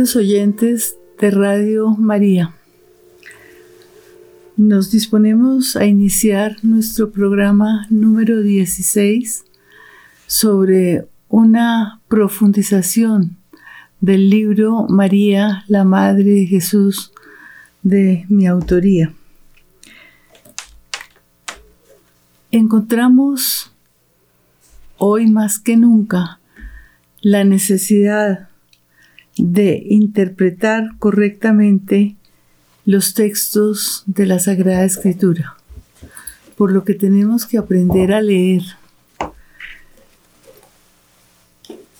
Oyentes de Radio María, nos disponemos a iniciar nuestro programa número 16 sobre una profundización del libro María, la Madre de Jesús, de mi autoría. Encontramos hoy más que nunca la necesidad de interpretar correctamente los textos de la Sagrada Escritura, por lo que tenemos que aprender a leer.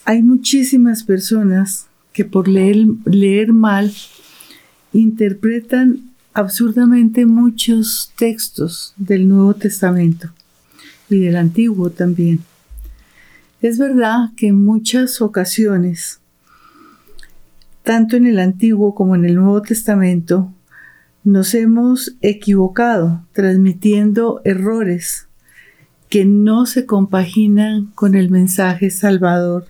Hay muchísimas personas que por leer, leer mal interpretan absurdamente muchos textos del Nuevo Testamento y del Antiguo también. Es verdad que en muchas ocasiones tanto en el Antiguo como en el Nuevo Testamento, nos hemos equivocado transmitiendo errores que no se compaginan con el mensaje salvador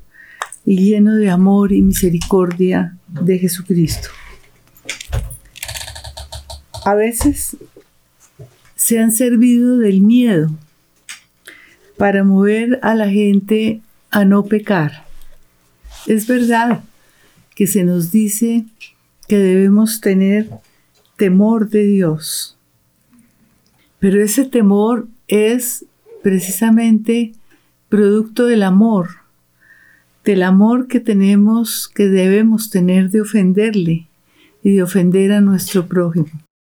y lleno de amor y misericordia de Jesucristo. A veces se han servido del miedo para mover a la gente a no pecar. Es verdad, que se nos dice que debemos tener temor de Dios. Pero ese temor es precisamente producto del amor, del amor que tenemos, que debemos tener de ofenderle y de ofender a nuestro prójimo.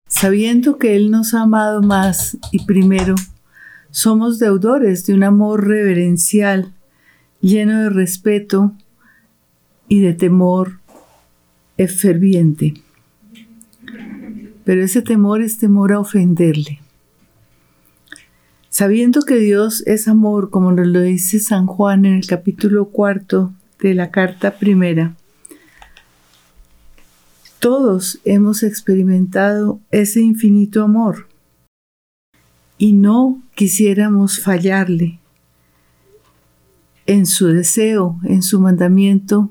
Sabiendo que Él nos ha amado más y primero, somos deudores de un amor reverencial, lleno de respeto y de temor es ferviente. Pero ese temor es temor a ofenderle. Sabiendo que Dios es amor, como nos lo dice San Juan en el capítulo cuarto de la carta primera, todos hemos experimentado ese infinito amor y no quisiéramos fallarle en su deseo, en su mandamiento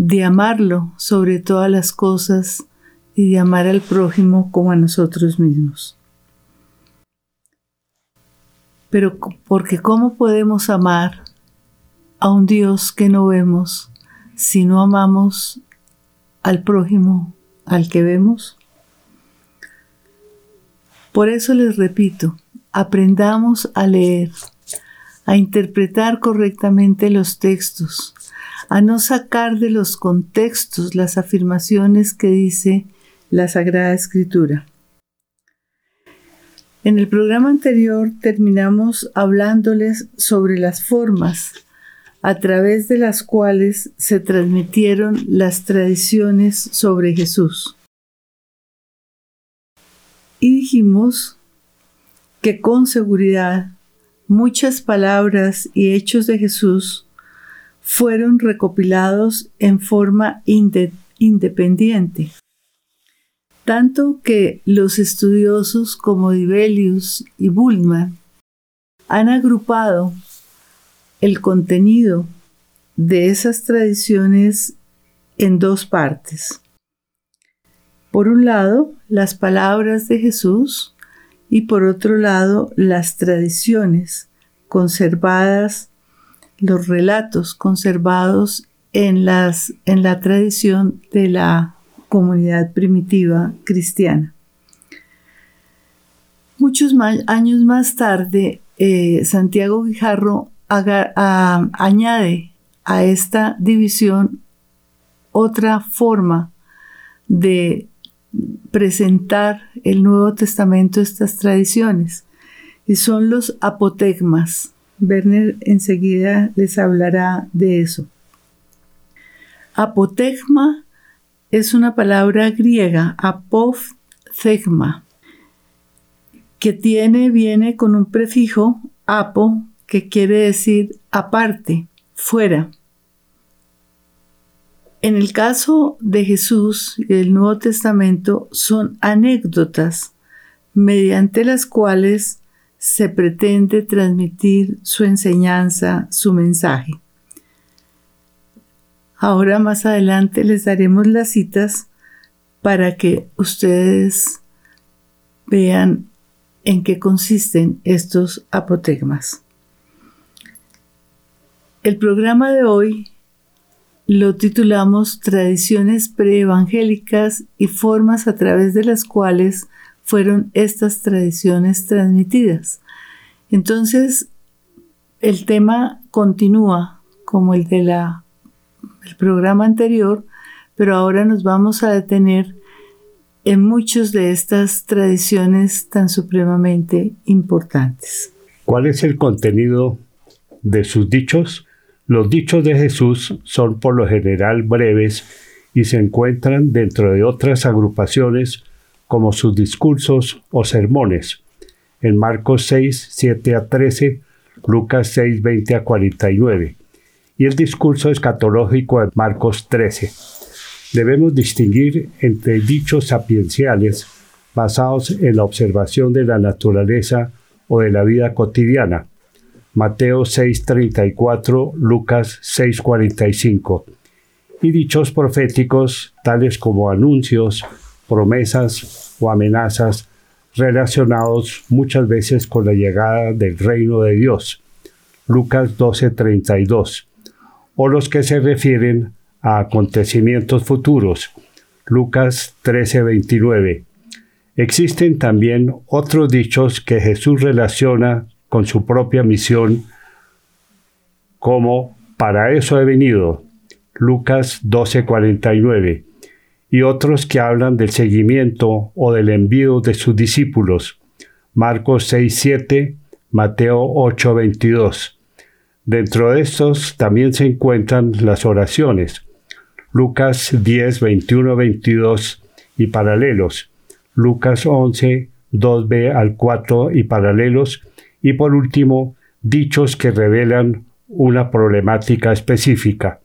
de amarlo sobre todas las cosas y de amar al prójimo como a nosotros mismos. Pero porque ¿cómo podemos amar a un Dios que no vemos si no amamos al prójimo al que vemos? Por eso les repito, aprendamos a leer, a interpretar correctamente los textos, a no sacar de los contextos las afirmaciones que dice la Sagrada Escritura. En el programa anterior terminamos hablándoles sobre las formas a través de las cuales se transmitieron las tradiciones sobre Jesús. Y dijimos que con seguridad muchas palabras y hechos de Jesús fueron recopilados en forma independiente. Tanto que los estudiosos como Dibelius y Bullman han agrupado el contenido de esas tradiciones en dos partes. Por un lado, las palabras de Jesús y por otro lado, las tradiciones conservadas los relatos conservados en, la tradición de la comunidad primitiva cristiana. Muchos años más tarde, eh, Santiago Guijarro añade a esta división otra forma de presentar el Nuevo Testamento, estas tradiciones, y son los apotegmas. Werner enseguida les hablará de eso. Apotegma es una palabra griega, apothegma, que tiene, viene con un prefijo apo, que quiere decir aparte, fuera. En el caso de Jesús y del Nuevo Testamento son anécdotas mediante las cuales se pretende transmitir su enseñanza, su mensaje. Ahora más adelante les daremos las citas para que ustedes vean en qué consisten estos apotegmas. El programa de hoy lo titulamos Tradiciones preevangélicas y formas a través de las cuales fueron estas tradiciones transmitidas. Entonces, el tema continúa como el de la el programa anterior, pero ahora nos vamos a detener en muchas de estas tradiciones tan supremamente importantes. ¿Cuál es el contenido de sus dichos? Los dichos de Jesús son por lo general breves y se encuentran dentro de otras agrupaciones como sus discursos o sermones. En Marcos 6, 7 a 13, Lucas 6, 20 a 49 y el discurso escatológico de Marcos 13. Debemos distinguir entre dichos sapienciales basados en la observación de la naturaleza o de la vida cotidiana. Mateo 6:34, Lucas 6:45. Y dichos proféticos tales como anuncios, promesas o amenazas relacionados muchas veces con la llegada del reino de Dios. Lucas 12:32 o los que se refieren a acontecimientos futuros. Lucas 13:29. Existen también otros dichos que Jesús relaciona con su propia misión como para eso he venido. Lucas 12:49. Y otros que hablan del seguimiento o del envío de sus discípulos. Marcos 6:7, Mateo 8:22. Dentro de estos también se encuentran las oraciones. Lucas 10, 21, 22 y paralelos. Lucas 11, 2b al 4 y paralelos. Y por último, dichos que revelan una problemática específica.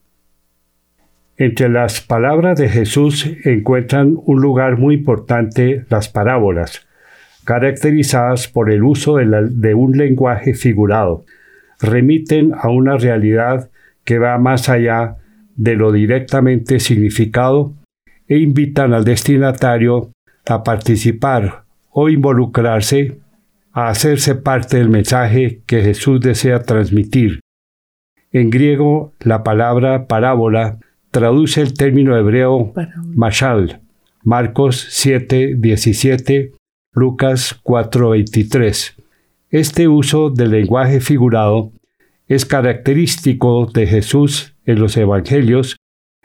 Entre las palabras de Jesús encuentran un lugar muy importante las parábolas, caracterizadas por el uso de un lenguaje figurado, remiten a una realidad que va más allá de lo directamente significado e invitan al destinatario a participar o involucrarse, a hacerse parte del mensaje que Jesús desea transmitir. En griego, la palabra parábola traduce el término hebreo mashal, Marcos 7, 17, Lucas 4, 23. Este uso del lenguaje figurado es característico de Jesús en los Evangelios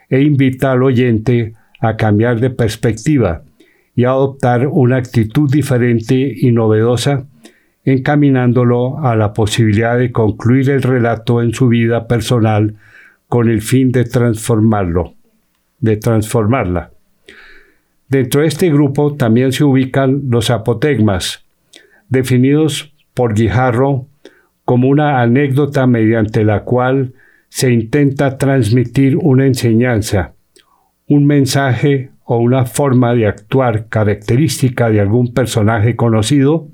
e invita al oyente a cambiar de perspectiva y a adoptar una actitud diferente y novedosa, encaminándolo a la posibilidad de concluir el relato en su vida personal con el fin de transformarlo, de transformarla. Dentro de este grupo también se ubican los apotegmas, definidos por Guijarro como una anécdota mediante la cual se intenta transmitir una enseñanza, un mensaje o una forma de actuar característica de algún personaje conocido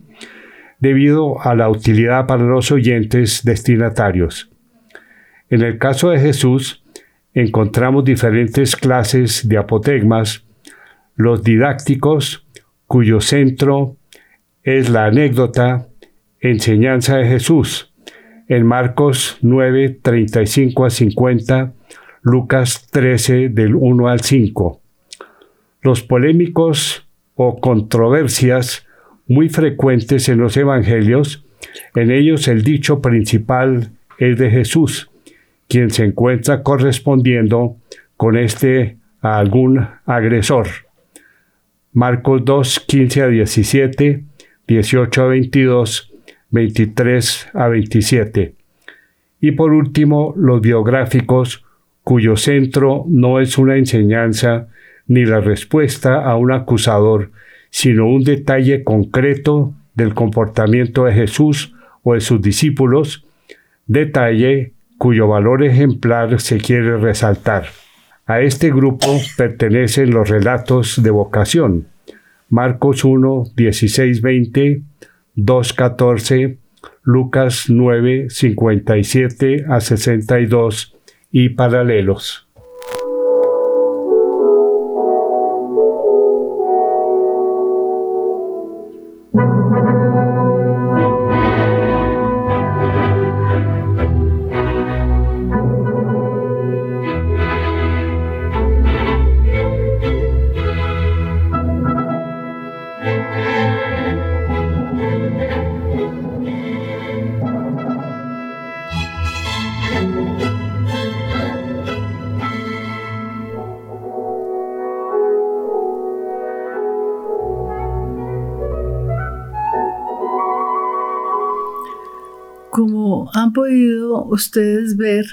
debido a la utilidad para los oyentes destinatarios. En el caso de Jesús, encontramos diferentes clases de apotegmas, los didácticos, cuyo centro es la anécdota, Enseñanza de Jesús. En Marcos 9, 35 a 50, Lucas 13 del 1 al 5. Los polémicos o controversias muy frecuentes en los evangelios, en ellos el dicho principal es de Jesús, quien se encuentra correspondiendo con este a algún agresor. Marcos 2, 15 a 17, 18 a 22, 23 a 27. Y por último, los biográficos, cuyo centro no es una enseñanza ni la respuesta a un acusador, sino un detalle concreto del comportamiento de Jesús o de sus discípulos, detalle cuyo valor ejemplar se quiere resaltar. A este grupo pertenecen los relatos de vocación. Marcos 1, 16, 20, 2.14, Lucas 9, 57 a 62 y paralelos. Ustedes ver,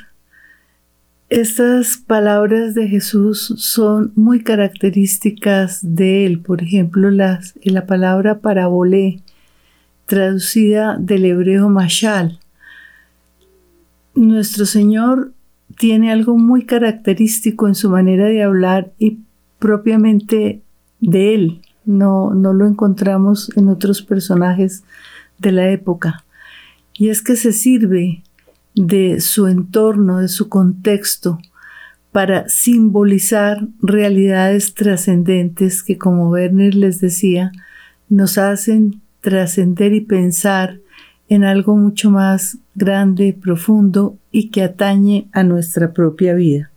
estas palabras de Jesús son muy características de él. Por ejemplo, las, la palabra parabolé, traducida del hebreo mashal. Nuestro Señor tiene algo muy característico en su manera de hablar y propiamente de él. No, no lo encontramos en otros personajes de la época. Y es que se sirve de su entorno, de su contexto, para simbolizar realidades trascendentes que, como Werner les decía, nos hacen trascender y pensar en algo mucho más grande, profundo y que atañe a nuestra propia vida.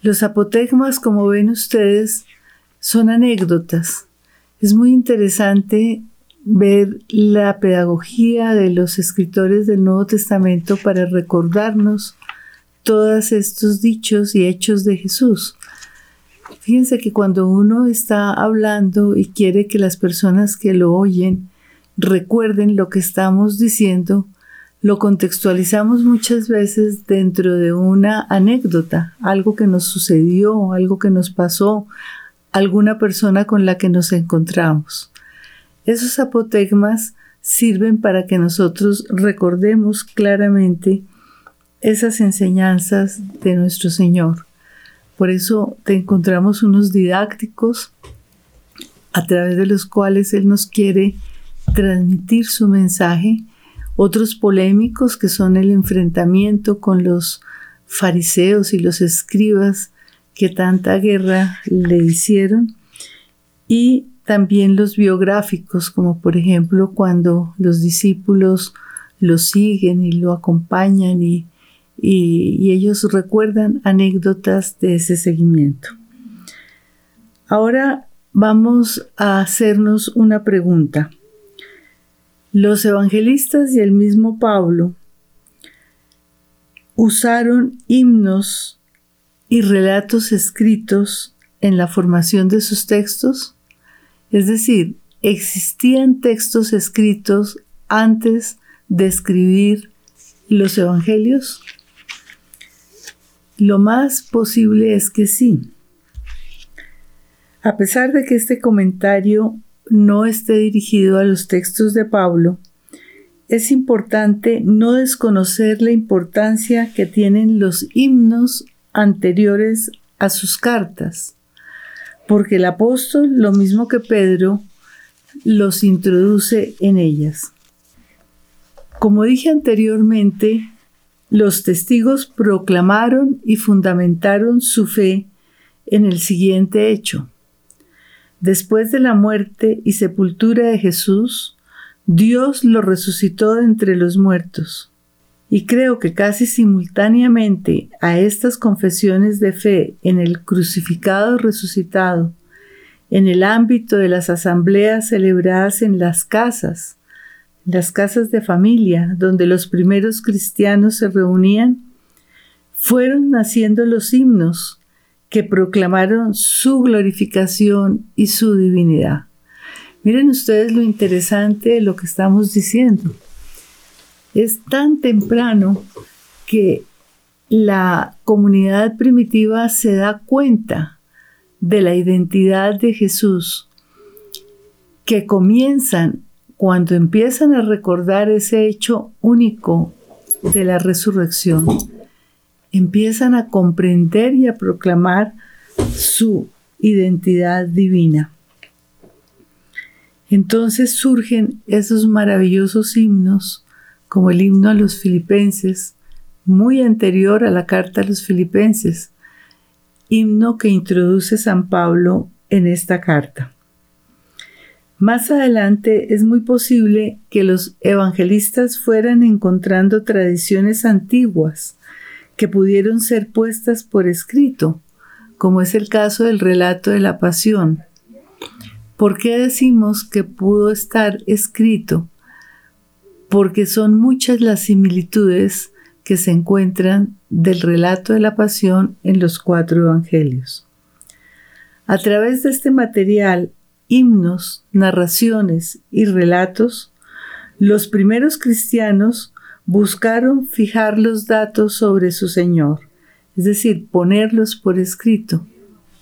Los apotegmas, como ven ustedes, son anécdotas. Es muy interesante ver la pedagogía de los escritores del Nuevo Testamento para recordarnos todos estos dichos y hechos de Jesús. Fíjense que cuando uno está hablando y quiere que las personas que lo oyen recuerden lo que estamos diciendo, lo contextualizamos muchas veces dentro de una anécdota, algo que nos sucedió, algo que nos pasó, alguna persona con la que nos encontramos. Esos apotegmas sirven para que nosotros recordemos claramente esas enseñanzas de nuestro Señor. Por eso te encontramos unos didácticos a través de los cuales Él nos quiere transmitir su mensaje, otros polémicos que son el enfrentamiento con los fariseos y los escribas que tanta guerra le hicieron, y también los biográficos, como por ejemplo cuando los discípulos lo siguen y lo acompañan y, y, ellos recuerdan anécdotas de ese seguimiento. Ahora vamos a hacernos una pregunta. Los evangelistas y el mismo Pablo usaron himnos y relatos escritos en la formación de sus textos. Es decir, existían textos escritos antes de escribir los evangelios. Lo más posible es que sí. A pesar de que este comentario no esté dirigido a los textos de Pablo, es importante no desconocer la importancia que tienen los himnos anteriores a sus cartas porque el apóstol, lo mismo que Pedro, los introduce en ellas. Como dije anteriormente, los testigos proclamaron y fundamentaron su fe en el siguiente hecho. Después de la muerte y sepultura de Jesús, Dios lo resucitó entre los muertos y creo que casi simultáneamente a estas confesiones de fe en el crucificado resucitado, en el ámbito de las asambleas celebradas en las casas, las casas de familia donde los primeros cristianos se reunían, fueron naciendo los himnos que proclamaron su glorificación y su divinidad. Miren ustedes lo interesante de lo que estamos diciendo es tan temprano que la comunidad primitiva se da cuenta de la identidad de Jesús, que comienzan cuando empiezan a recordar ese hecho único de la resurrección, empiezan a comprender y a proclamar su identidad divina. Entonces surgen esos maravillosos himnos como el himno a los filipenses, muy anterior a la carta a los filipenses, himno que introduce San Pablo en esta carta. Más adelante es muy posible que los evangelistas fueran encontrando tradiciones antiguas que pudieron ser puestas por escrito, como es el caso del relato de la pasión. ¿Por qué decimos que pudo estar escrito? Porque son muchas las similitudes que se encuentran del relato de la pasión en los cuatro evangelios. A través de este material, himnos, narraciones y relatos, los primeros cristianos buscaron fijar los datos sobre su Señor, es decir, ponerlos por escrito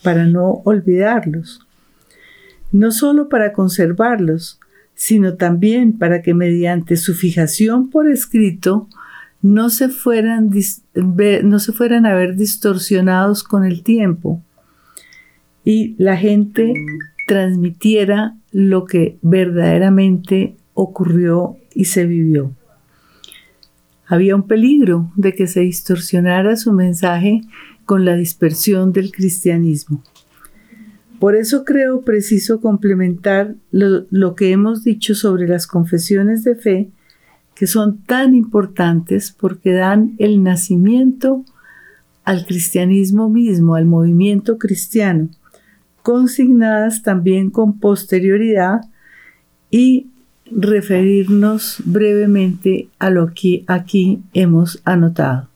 para no olvidarlos. No solo para conservarlos, sino también para que mediante su fijación por escrito no se fueran, no se fueran a ver distorsionados con el tiempo y la gente transmitiera lo que verdaderamente ocurrió y se vivió. Había un peligro de que se distorsionara su mensaje con la dispersión del cristianismo. Por eso creo preciso complementar lo, que hemos dicho sobre las confesiones de fe, que son tan importantes porque dan el nacimiento al cristianismo mismo, al movimiento cristiano, consignadas también con posterioridad y referirnos brevemente a lo que aquí hemos anotado.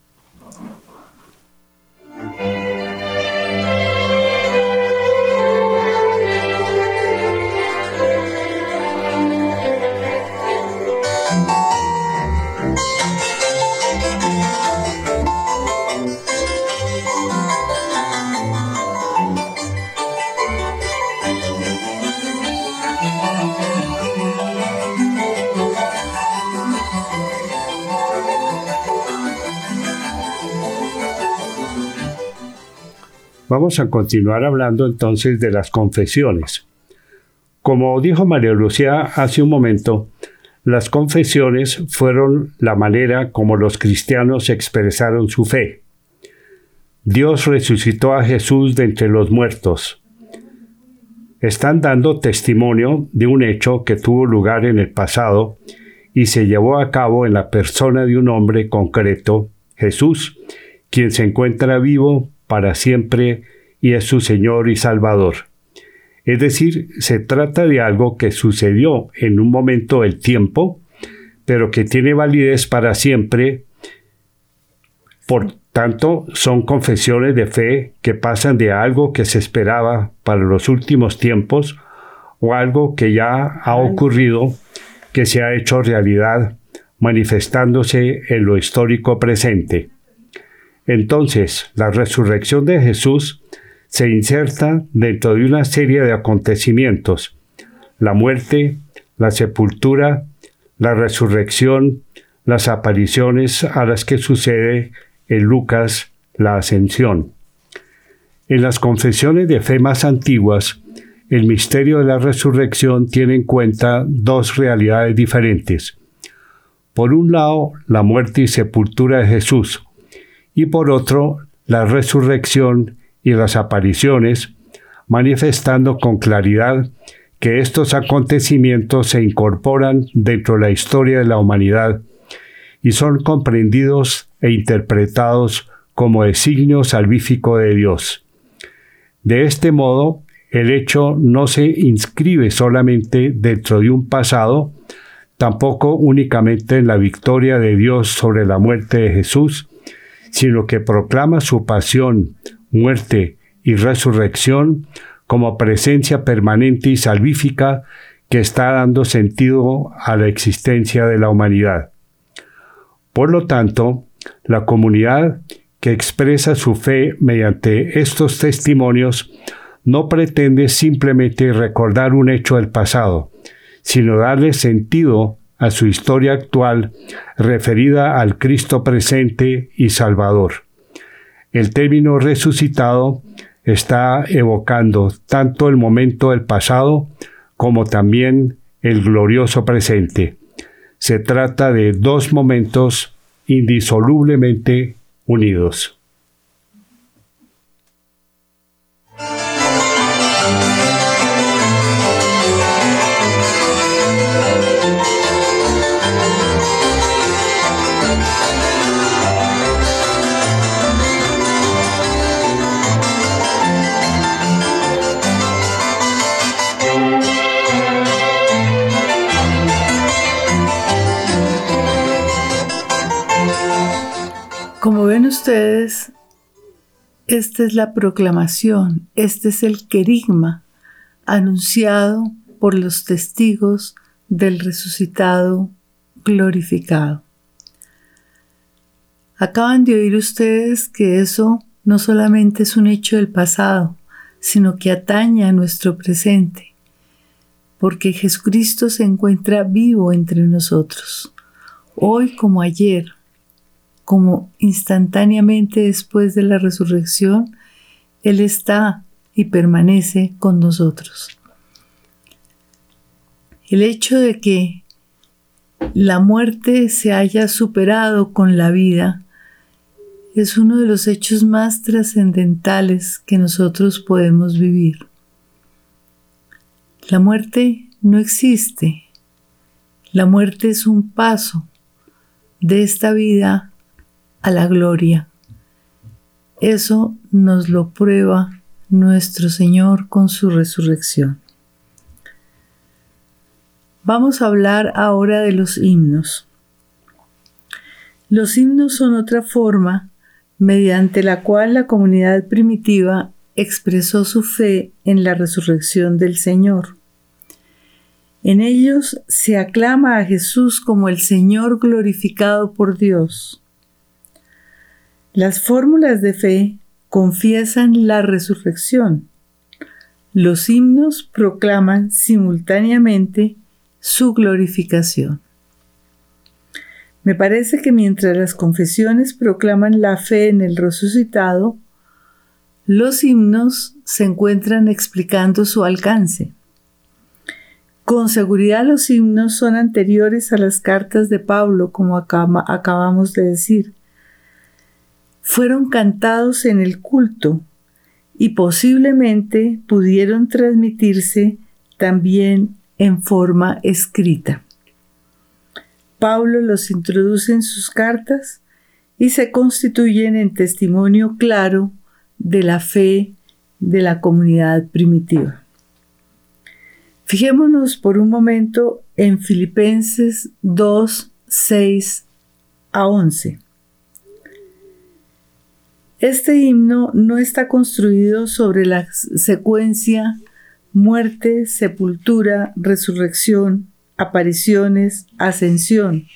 Vamos a continuar hablando entonces de las confesiones. Como dijo María Lucía hace un momento, las confesiones fueron la manera como los cristianos expresaron su fe. Dios resucitó a Jesús de entre los muertos. Están dando testimonio de un hecho que tuvo lugar en el pasado y se llevó a cabo en la persona de un hombre concreto, Jesús, quien se encuentra vivo para siempre y es su Señor y Salvador. Es decir, se trata de algo que sucedió en un momento del tiempo, pero que tiene validez para siempre. Por tanto, son confesiones de fe que pasan de algo que se esperaba para los últimos tiempos o algo que ya ha ocurrido, que se ha hecho realidad, manifestándose en lo histórico presente. Entonces, la resurrección de Jesús se inserta dentro de una serie de acontecimientos, la muerte, la sepultura, la resurrección, las apariciones a las que sucede en Lucas la ascensión. En las confesiones de fe más antiguas, el misterio de la resurrección tiene en cuenta dos realidades diferentes. Por un lado, la muerte y sepultura de Jesús, y por otro la resurrección y las apariciones, manifestando con claridad que estos acontecimientos se incorporan dentro de la historia de la humanidad y son comprendidos e interpretados como designio salvífico de Dios. De este modo, el hecho no se inscribe solamente dentro de un pasado, tampoco únicamente en la victoria de Dios sobre la muerte de Jesús, sino que proclama su pasión, muerte y resurrección como presencia permanente y salvífica que está dando sentido a la existencia de la humanidad. Por lo tanto, la comunidad que expresa su fe mediante estos testimonios no pretende simplemente recordar un hecho del pasado, sino darle sentido a su historia actual referida al Cristo presente y Salvador. El término resucitado está evocando tanto el momento del pasado como también el glorioso presente. Se trata de dos momentos indisolublemente unidos. Ustedes, esta es la proclamación, este es el querigma anunciado por los testigos del resucitado glorificado. Acaban de oír ustedes que eso no solamente es un hecho del pasado, sino que atañe a nuestro presente, porque Jesucristo se encuentra vivo entre nosotros, hoy como ayer, como instantáneamente después de la resurrección, Él está y permanece con nosotros. El hecho de que la muerte se haya superado con la vida es uno de los hechos más trascendentales que nosotros podemos vivir. La muerte no existe. La muerte es un paso de esta vida a la gloria. Eso nos lo prueba nuestro Señor con su resurrección. Vamos a hablar ahora de los himnos. Los himnos son otra forma mediante la cual la comunidad primitiva expresó su fe en la resurrección del Señor. En ellos se aclama a Jesús como el Señor glorificado por Dios. Las fórmulas de fe confiesan la resurrección. Los himnos proclaman simultáneamente su glorificación. Me parece que mientras las confesiones proclaman la fe en el resucitado, los himnos se encuentran explicando su alcance. Con seguridad los himnos son anteriores a las cartas de Pablo, como acabamos de decir. Fueron cantados en el culto y posiblemente pudieron transmitirse también en forma escrita. Pablo los introduce en sus cartas y se constituyen en testimonio claro de la fe de la comunidad primitiva. Fijémonos por un momento en Filipenses 2, 6 a 11. Este himno no está construido sobre la secuencia muerte, sepultura, resurrección, apariciones, ascensión,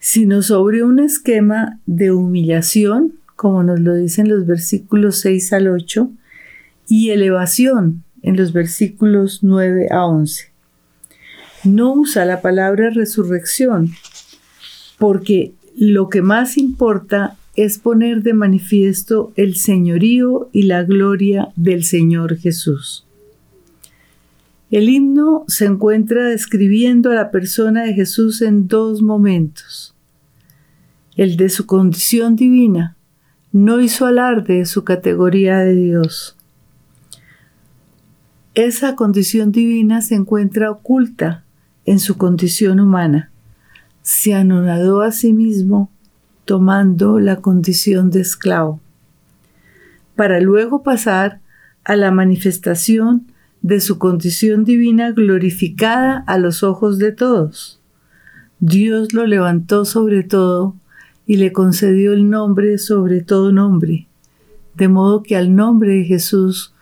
sino sobre un esquema de humillación, como nos lo dicen los versículos 6 al 8, y elevación en los versículos 9 a 11. No usa la palabra resurrección porque lo que más importa es poner de manifiesto el señorío y la gloria del Señor Jesús. El himno se encuentra describiendo a la persona de Jesús en dos momentos. El de su condición divina no hizo alarde de su categoría de Dios. Esa condición divina se encuentra oculta en su condición humana. Se anonadó a sí mismo tomando la condición de esclavo, para luego pasar a la manifestación de su condición divina glorificada a los ojos de todos. Dios lo levantó sobre todo y le concedió el nombre sobre todo nombre, de modo que al nombre de Jesús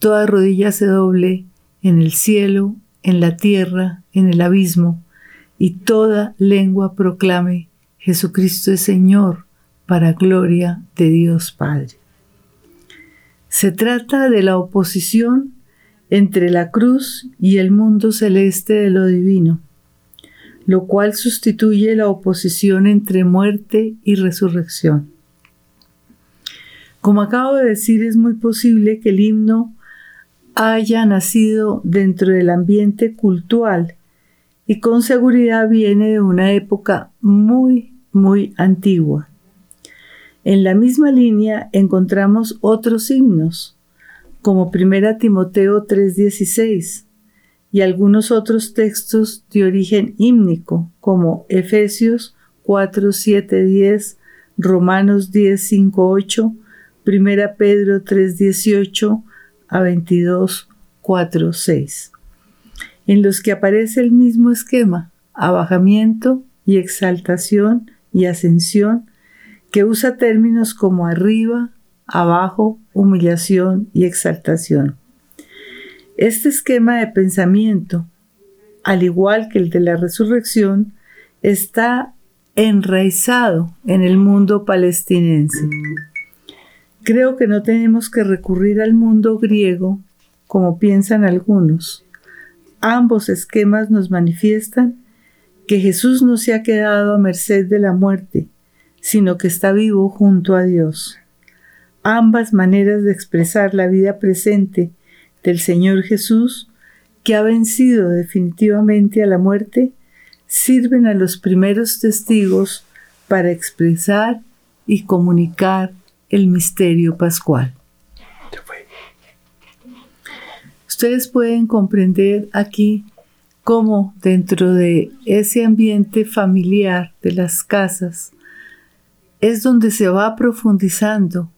toda rodilla se doble en el cielo, en la tierra, en el abismo, y toda lengua proclame Jesucristo es Señor, para gloria de Dios Padre. Se trata de la oposición entre la cruz y el mundo celeste de lo divino, lo cual sustituye la oposición entre muerte y resurrección. Como acabo de decir, es muy posible que el himno haya nacido dentro del ambiente cultural y con seguridad viene de una época muy, muy antigua. En la misma línea encontramos otros himnos, como 1 Timoteo 3:16 y algunos otros textos de origen hímnico, como Efesios 4, 7, 10, Romanos 10, 5, 8, 1 Pedro 3, 18 a 22, 4, 6, en los que aparece el mismo esquema, abajamiento y exaltación y ascensión, que usa términos como arriba, abajo, humillación y exaltación. Este esquema de pensamiento, al igual que el de la resurrección, está enraizado en el mundo palestinense. Creo que no tenemos que recurrir al mundo griego como piensan algunos. Ambos esquemas nos manifiestan que Jesús no se ha quedado a merced de la muerte, sino que está vivo junto a Dios. Ambas maneras de expresar la vida presente del Señor Jesús, que ha vencido definitivamente a la muerte, sirven a los primeros testigos para expresar y comunicar el misterio pascual. Ustedes pueden comprender aquí cómo dentro de ese ambiente familiar de las casas es donde se va profundizando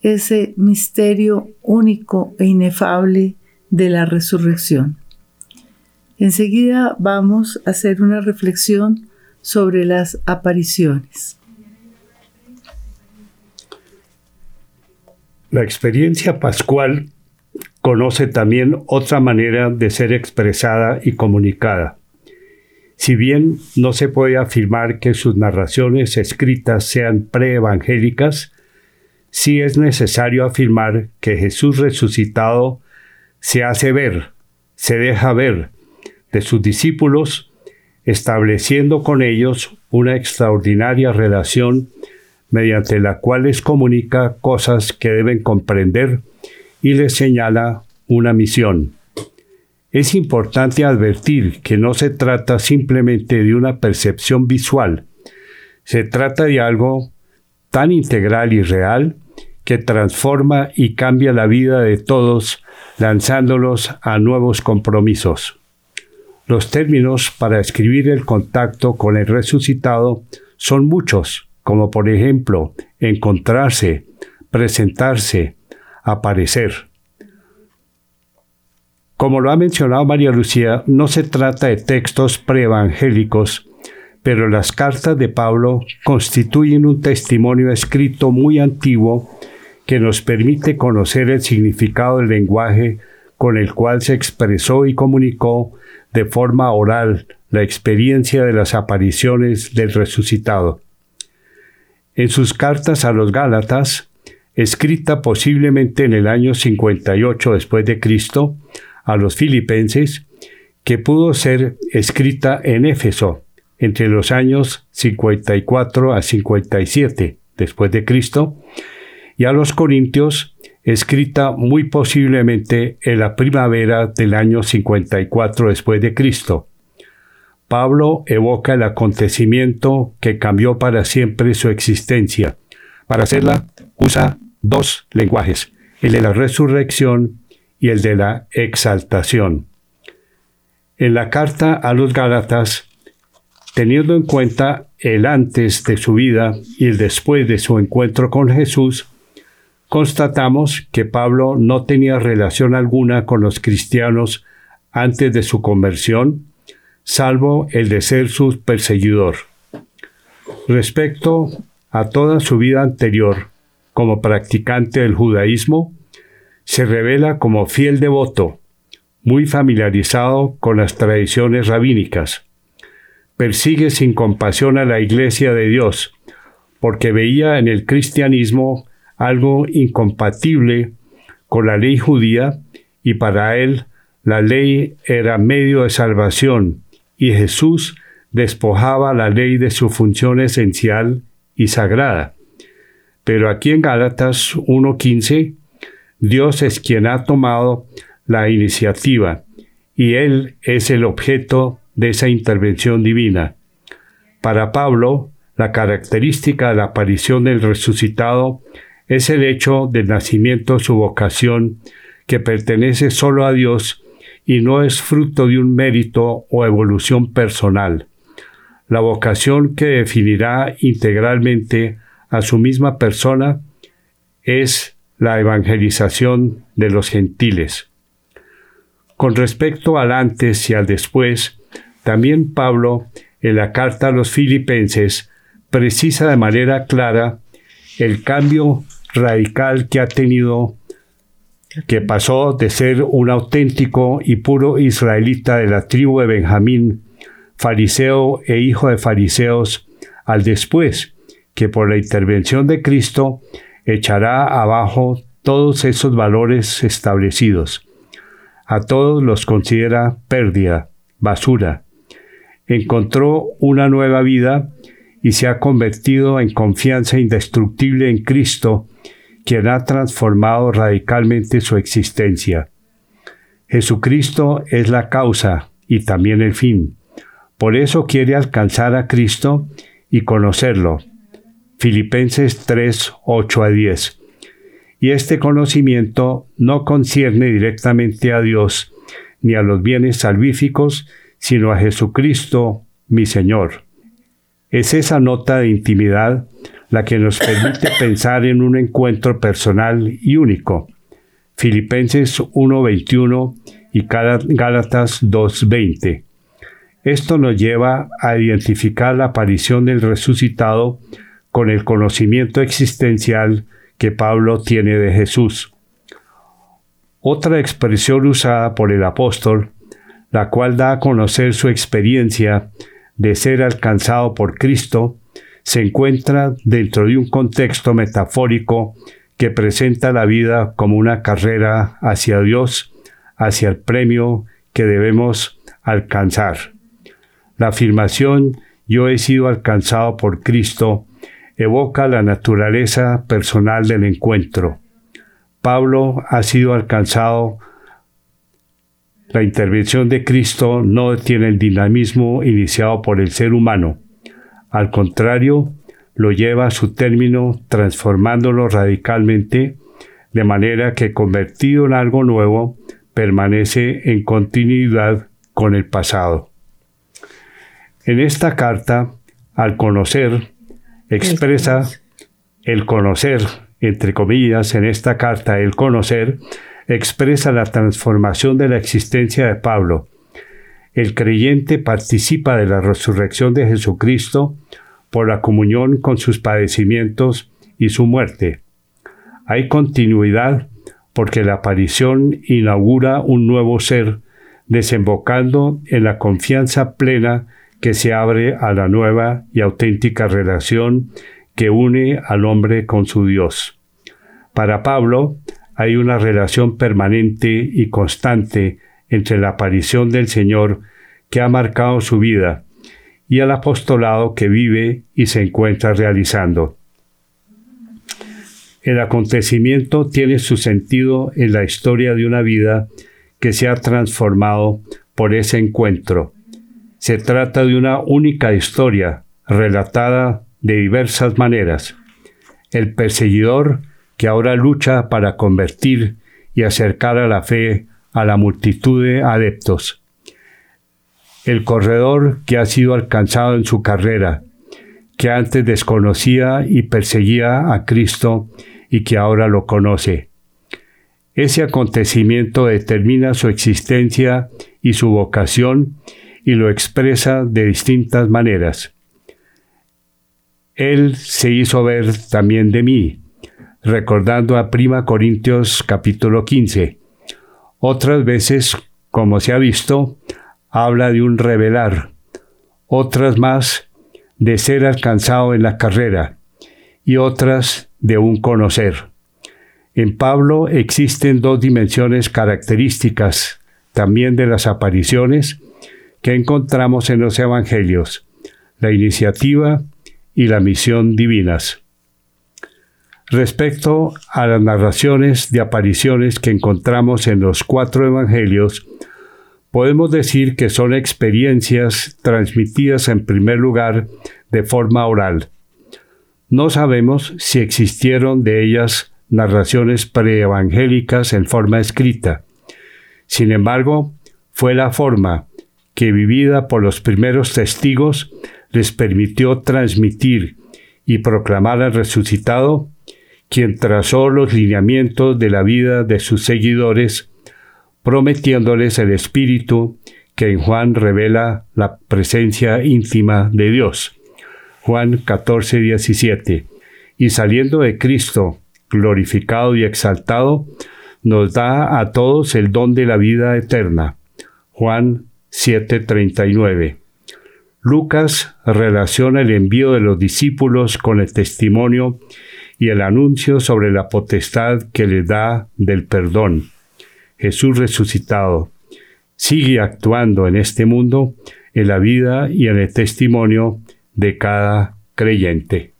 ese misterio único e inefable de la resurrección. Enseguida vamos a hacer una reflexión sobre las apariciones. La experiencia pascual conoce también otra manera de ser expresada y comunicada. Si bien no se puede afirmar que sus narraciones escritas sean preevangélicas, sí es necesario afirmar que Jesús resucitado se hace ver, se deja ver de sus discípulos, estableciendo con ellos una extraordinaria relación mediante la cual les comunica cosas que deben comprender y les señala una misión. Es importante advertir que no se trata simplemente de una percepción visual, se trata de algo tan integral y real que transforma y cambia la vida de todos, lanzándolos a nuevos compromisos. Los términos para escribir el contacto con el resucitado son muchos, como por ejemplo encontrarse, presentarse, aparecer. Como lo ha mencionado María Lucía, no se trata de textos preevangélicos, pero las cartas de Pablo constituyen un testimonio escrito muy antiguo que nos permite conocer el significado del lenguaje con el cual se expresó y comunicó de forma oral la experiencia de las apariciones del resucitado. En sus cartas a los Gálatas, escrita posiblemente en el año 58 después de Cristo, a los filipenses, que pudo ser escrita en Éfeso entre los años 54 a 57 después de Cristo, y a los Corintios, escrita muy posiblemente en la primavera del año 54 después de Cristo. Pablo evoca el acontecimiento que cambió para siempre su existencia. Para hacerla usa dos lenguajes, el de la resurrección y el de la exaltación. En la carta a los Gálatas, teniendo en cuenta el antes de su vida y el después de su encuentro con Jesús, constatamos que Pablo no tenía relación alguna con los cristianos antes de su conversión, salvo el de ser su perseguidor. Respecto a toda su vida anterior como practicante del judaísmo, se revela como fiel devoto, muy familiarizado con las tradiciones rabínicas. Persigue sin compasión a la Iglesia de Dios, porque veía en el cristianismo algo incompatible con la ley judía y para él la ley era medio de salvación y Jesús despojaba la ley de su función esencial y sagrada. Pero aquí en Gálatas 1.15, Dios es quien ha tomado la iniciativa y Él es el objeto de esa intervención divina. Para Pablo, la característica de la aparición del resucitado es el hecho del nacimiento su vocación, que pertenece solo a Dios y no es fruto de un mérito o evolución personal. La vocación que definirá integralmente a su misma persona es la evangelización de los gentiles. Con respecto al antes y al después, también Pablo, en la carta a los filipenses, precisa de manera clara el cambio radical que ha tenido, que pasó de ser un auténtico y puro israelita de la tribu de Benjamín, fariseo e hijo de fariseos, al después, que por la intervención de Cristo echará abajo todos esos valores establecidos. A todos los considera pérdida, basura. Encontró una nueva vida y se ha convertido en confianza indestructible en Cristo, quien ha transformado radicalmente su existencia. Jesucristo es la causa y también el fin. Por eso quiere alcanzar a Cristo y conocerlo. Filipenses 3, 8 a 10 y este conocimiento no concierne directamente a Dios ni a los bienes salvíficos, sino a Jesucristo, mi Señor. Es esa nota de intimidad la que nos permite pensar en un encuentro personal y único. Filipenses 1.21 y Gálatas 2.20. Esto nos lleva a identificar la aparición del resucitado con el conocimiento existencial que Pablo tiene de Jesús. Otra expresión usada por el apóstol, la cual da a conocer su experiencia de ser alcanzado por Cristo, se encuentra dentro de un contexto metafórico que presenta la vida como una carrera hacia Dios, hacia el premio que debemos alcanzar. La afirmación yo he sido alcanzado por Cristo evoca la naturaleza personal del encuentro. Pablo ha sido alcanzado. La intervención de Cristo no tiene el dinamismo iniciado por el ser humano. Al contrario, lo lleva a su término transformándolo radicalmente, de manera que convertido en algo nuevo, permanece en continuidad con el pasado. En esta carta, al conocer, expresa el conocer, entre comillas, en esta carta, el conocer, expresa la transformación de la existencia de Pablo. El creyente participa de la resurrección de Jesucristo por la comunión con sus padecimientos y su muerte. Hay continuidad porque la aparición inaugura un nuevo ser, desembocando en la confianza plena que se abre a la nueva y auténtica relación que une al hombre con su Dios. Para Pablo hay una relación permanente y constante entre la aparición del Señor que ha marcado su vida y el apostolado que vive y se encuentra realizando. El acontecimiento tiene su sentido en la historia de una vida que se ha transformado por ese encuentro se trata de una única historia relatada de diversas maneras. El perseguidor que ahora lucha para convertir y acercar a la fe a la multitud de adeptos. El corredor que ha sido alcanzado en su carrera, que antes desconocía y perseguía a Cristo y que ahora lo conoce. Ese acontecimiento determina su existencia y su vocación y lo expresa de distintas maneras. Él se hizo ver también de mí, recordando a Prima Corintios capítulo 15. Otras veces, como se ha visto, habla de un revelar, otras más de ser alcanzado en la carrera y otras de un conocer. En Pablo existen dos dimensiones características también de las apariciones que encontramos en los Evangelios, la iniciativa y la misión divinas. Respecto a las narraciones de apariciones que encontramos en los cuatro Evangelios, podemos decir que son experiencias transmitidas en primer lugar de forma oral. No sabemos si existieron de ellas narraciones preevangélicas en forma escrita. Sin embargo, fue la forma que vivida por los primeros testigos les permitió transmitir y proclamar al resucitado, quien trazó los lineamientos de la vida de sus seguidores, prometiéndoles el Espíritu que en Juan revela la presencia íntima de Dios. Juan 14, 17. Y saliendo de Cristo, glorificado y exaltado, nos da a todos el don de la vida eterna. Juan 7:39. Lucas relaciona el envío de los discípulos con el testimonio y el anuncio sobre la potestad que les da del perdón. Jesús resucitado sigue actuando en este mundo, en la vida y en el testimonio de cada creyente.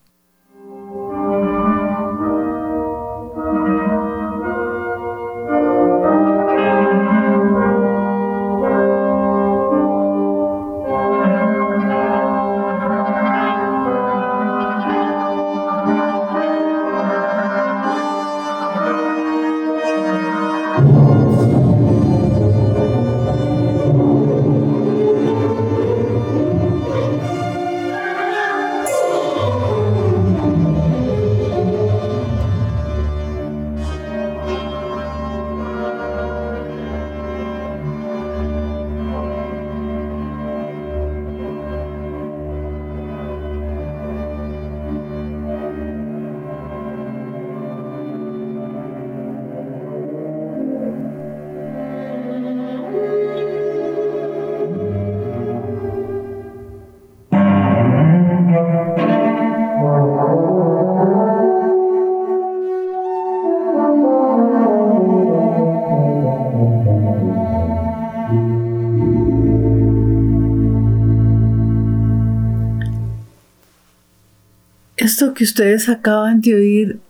Que ustedes acaban de oír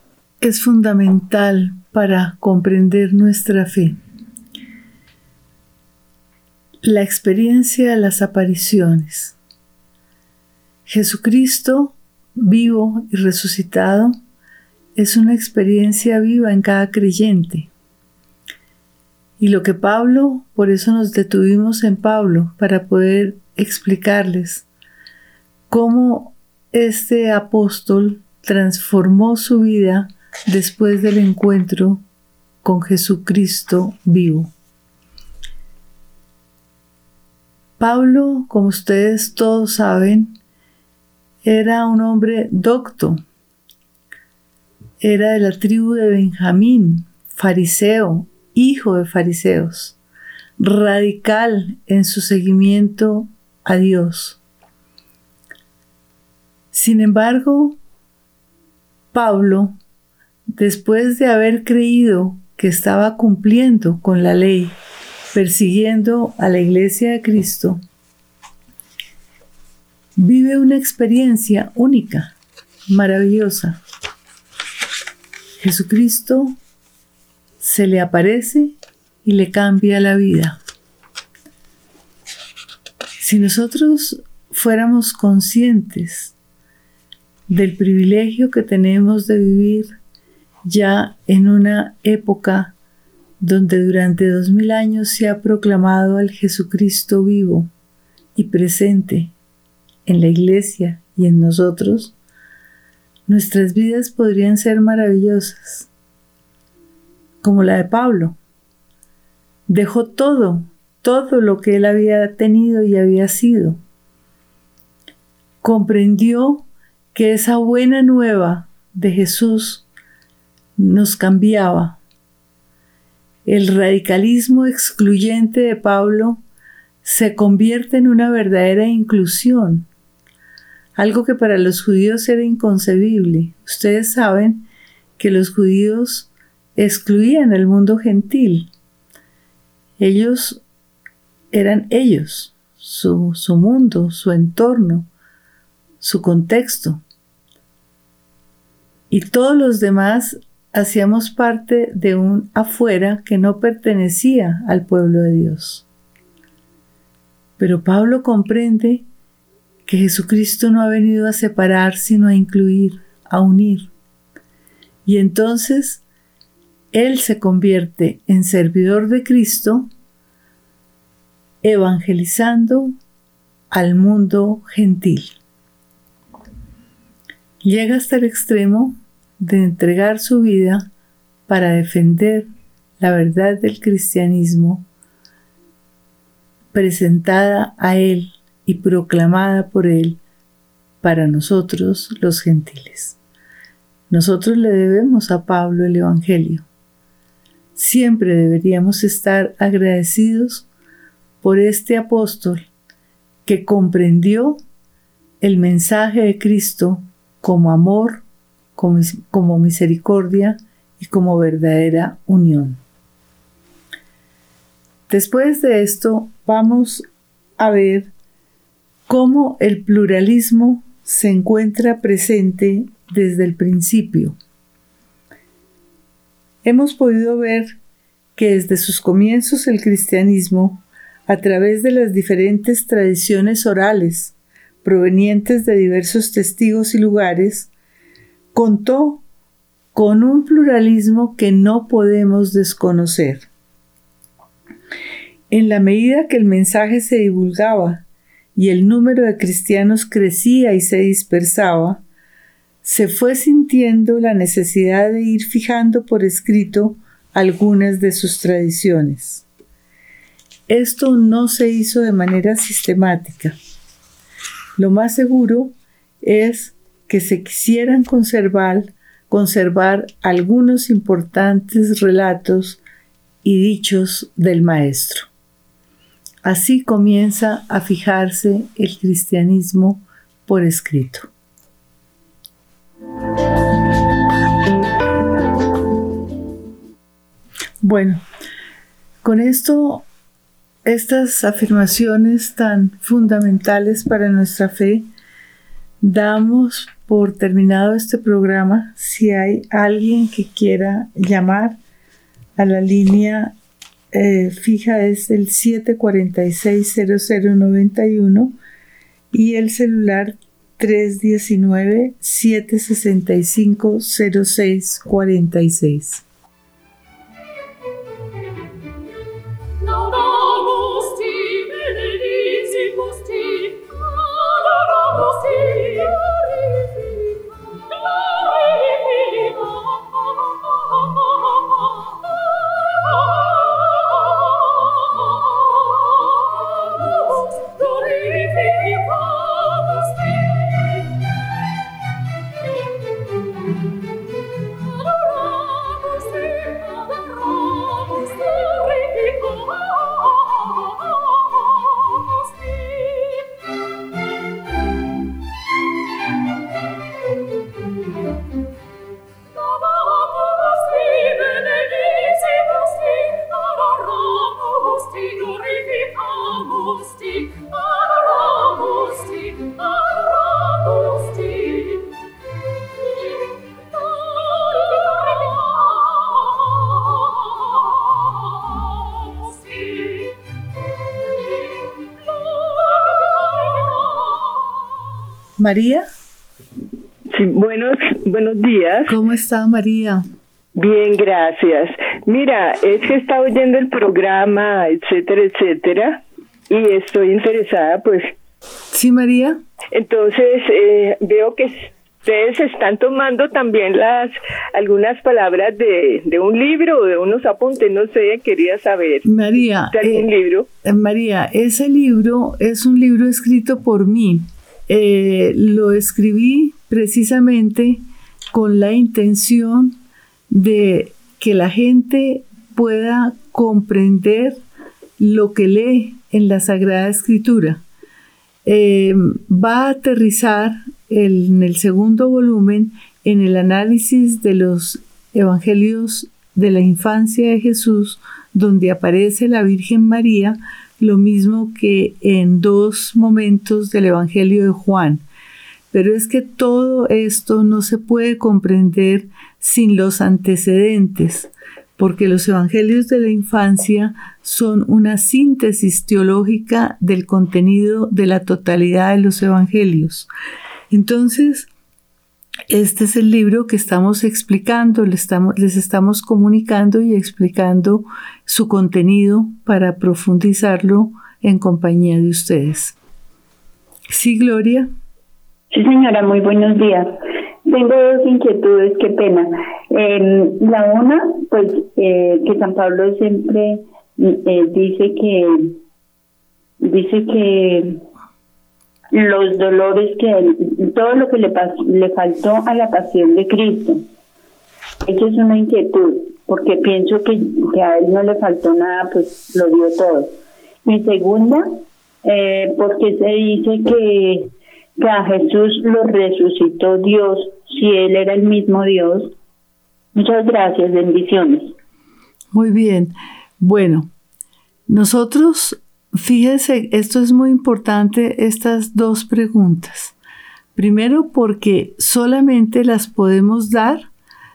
es fundamental para comprender nuestra fe. La experiencia de las apariciones. Jesucristo, vivo y resucitado, es una experiencia viva en cada creyente. Y lo que Pablo, por eso nos detuvimos en Pablo, para poder explicarles cómo este apóstol transformó su vida después del encuentro con Jesucristo vivo. Pablo, como ustedes todos saben, era un hombre docto, era de la tribu de Benjamín, fariseo, hijo de fariseos, radical en su seguimiento a Dios. Sin embargo, Pablo, después de haber creído que estaba cumpliendo con la ley, persiguiendo a la iglesia de Cristo, vive una experiencia única, maravillosa. Jesucristo se le aparece y le cambia la vida. Si nosotros fuéramos conscientes del privilegio que tenemos de vivir ya en una época donde durante dos mil años se ha proclamado al Jesucristo vivo y presente en la iglesia y en nosotros, nuestras vidas podrían ser maravillosas, como la de Pablo. Dejó todo, todo lo que él había tenido y había sido. Comprendió que esa buena nueva de Jesús nos cambiaba. El radicalismo excluyente de Pablo se convierte en una verdadera inclusión, algo que para los judíos era inconcebible. Ustedes saben que los judíos excluían el mundo gentil. Ellos eran ellos, su, su mundo, su entorno su contexto. Y todos los demás hacíamos parte de un afuera que no pertenecía al pueblo de Dios. Pero Pablo comprende que Jesucristo no ha venido a separar, sino a incluir, a unir. Y entonces Él se convierte en servidor de Cristo, evangelizando al mundo gentil llega hasta el extremo de entregar su vida para defender la verdad del cristianismo presentada a él y proclamada por él para nosotros los gentiles. Nosotros le debemos a Pablo el Evangelio. Siempre deberíamos estar agradecidos por este apóstol que comprendió el mensaje de Cristo como amor, como, misericordia y como verdadera unión. Después de esto vamos a ver cómo el pluralismo se encuentra presente desde el principio. Hemos podido ver que desde sus comienzos el cristianismo, a través de las diferentes tradiciones orales provenientes de diversos testigos y lugares, contó con un pluralismo que no podemos desconocer. En la medida que el mensaje se divulgaba y el número de cristianos crecía y se dispersaba, se fue sintiendo la necesidad de ir fijando por escrito algunas de sus tradiciones. Esto no se hizo de manera sistemática. Lo más seguro es que se quisieran conservar, conservar algunos importantes relatos y dichos del Maestro. Así comienza a fijarse el cristianismo por escrito. Bueno, con esto, estas afirmaciones tan fundamentales para nuestra fe, damos por terminado este programa. Si hay alguien que quiera llamar a la línea eh, fija es el 746-0091 y el celular 319-765-0646. María. Sí, buenos, buenos días. ¿Cómo está María? Bien, gracias. Mira, es que está oyendo el programa, etcétera, etcétera, y estoy interesada, pues. Sí, María. Entonces, eh, veo que ustedes están tomando también las algunas palabras de, de, un libro o de unos apuntes, no sé, quería saber. María, eh, libro? María, ese libro es un libro escrito por mí. Eh, lo escribí precisamente con la intención de que la gente pueda comprender lo que lee en la Sagrada Escritura. Eh, va a aterrizar en el segundo volumen en el análisis de los evangelios de la infancia de Jesús, donde aparece la Virgen María lo mismo que en dos momentos del Evangelio de Juan. Pero es que todo esto no se puede comprender sin los antecedentes, porque los Evangelios de la infancia son una síntesis teológica del contenido de la totalidad de los Evangelios. Entonces, este es el libro que estamos explicando, les estamos, comunicando y explicando su contenido para profundizarlo en compañía de ustedes. Sí, Gloria. Sí, señora, muy buenos días. Tengo dos inquietudes, qué pena. la una, pues eh, que San Pablo siempre eh, dice que dice que los dolores que todo lo que le le faltó a la pasión de Cristo. Eso es una inquietud, porque pienso que, que a él no le faltó nada, pues lo dio todo. Mi segunda eh, porque se dice que, que a Jesús lo resucitó Dios, si Él era el mismo Dios. Muchas gracias, bendiciones. Muy bien. Bueno, nosotros, fíjese, esto es muy importante, estas dos preguntas. Primero porque solamente las podemos dar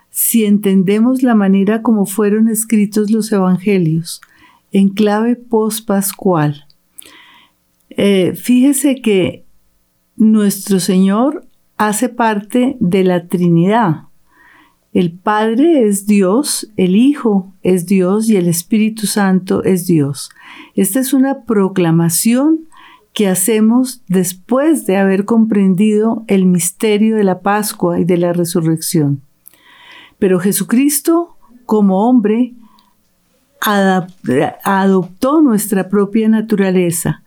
si entendemos la manera como fueron escritos los evangelios, en clave post-pascual. Eh, fíjese que nuestro Señor hace parte de la Trinidad. El Padre es Dios, el Hijo es Dios y el Espíritu Santo es Dios. Esta es una proclamación que hacemos después de haber comprendido el misterio de la Pascua y de la resurrección. Pero Jesucristo, como hombre, adoptó nuestra propia naturaleza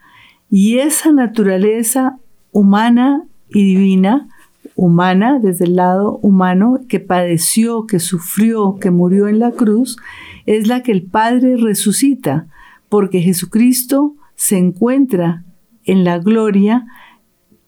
y esa naturaleza humana y divina, humana desde el lado humano, que padeció, que sufrió, que murió en la cruz, es la que el Padre resucita, porque Jesucristo se encuentra en la gloria,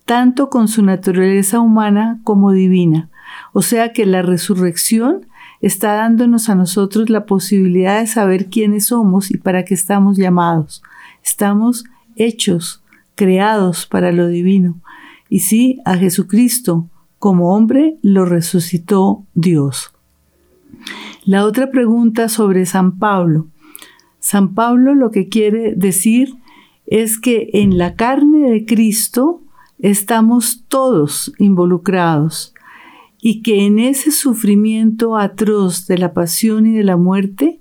tanto con su naturaleza humana como divina. O sea que la resurrección está dándonos a nosotros la posibilidad de saber quiénes somos y para qué estamos llamados. Estamos hechos, creados para lo divino. Y sí, a Jesucristo como hombre lo resucitó Dios. La otra pregunta sobre San Pablo. San Pablo lo que quiere decir es que en la carne de Cristo estamos todos involucrados y que en ese sufrimiento atroz de la pasión y de la muerte,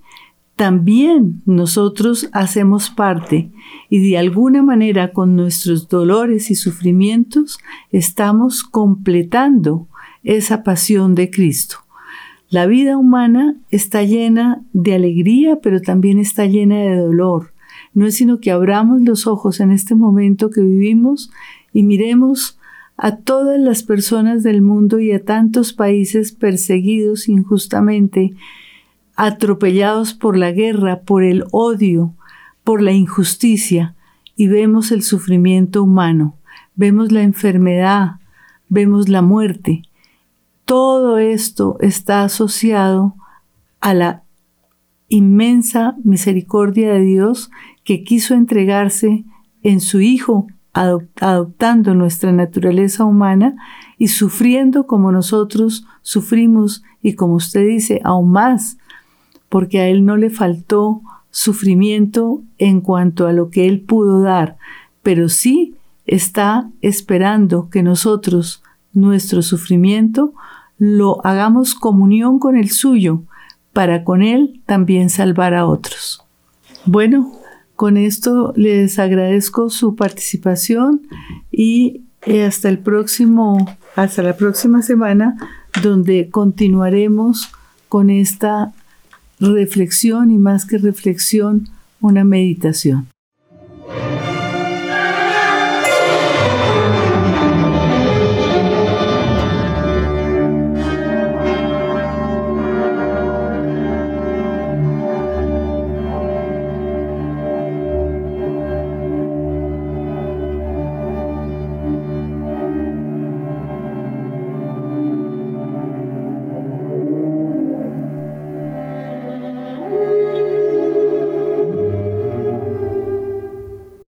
también nosotros hacemos parte y de alguna manera con nuestros dolores y sufrimientos estamos completando esa pasión de Cristo. La vida humana está llena de alegría, pero también está llena de dolor, no es sino que abramos los ojos en este momento que vivimos y miremos a todas las personas del mundo y a tantos países perseguidos injustamente, atropellados por la guerra, por el odio, por la injusticia, y vemos el sufrimiento humano, vemos la enfermedad, vemos la muerte. Todo esto está asociado a la inmensa misericordia de Dios que quiso entregarse en su Hijo, adoptando nuestra naturaleza humana y sufriendo como nosotros sufrimos y como usted dice, aún más, porque a Él no le faltó sufrimiento en cuanto a lo que Él pudo dar, pero sí está esperando que nosotros, nuestro sufrimiento, lo hagamos comunión con el suyo, para con Él también salvar a otros. Bueno, con esto les agradezco su participación y eh, hasta el próximo, hasta la próxima semana, donde continuaremos con esta reflexión y más que reflexión, una meditación.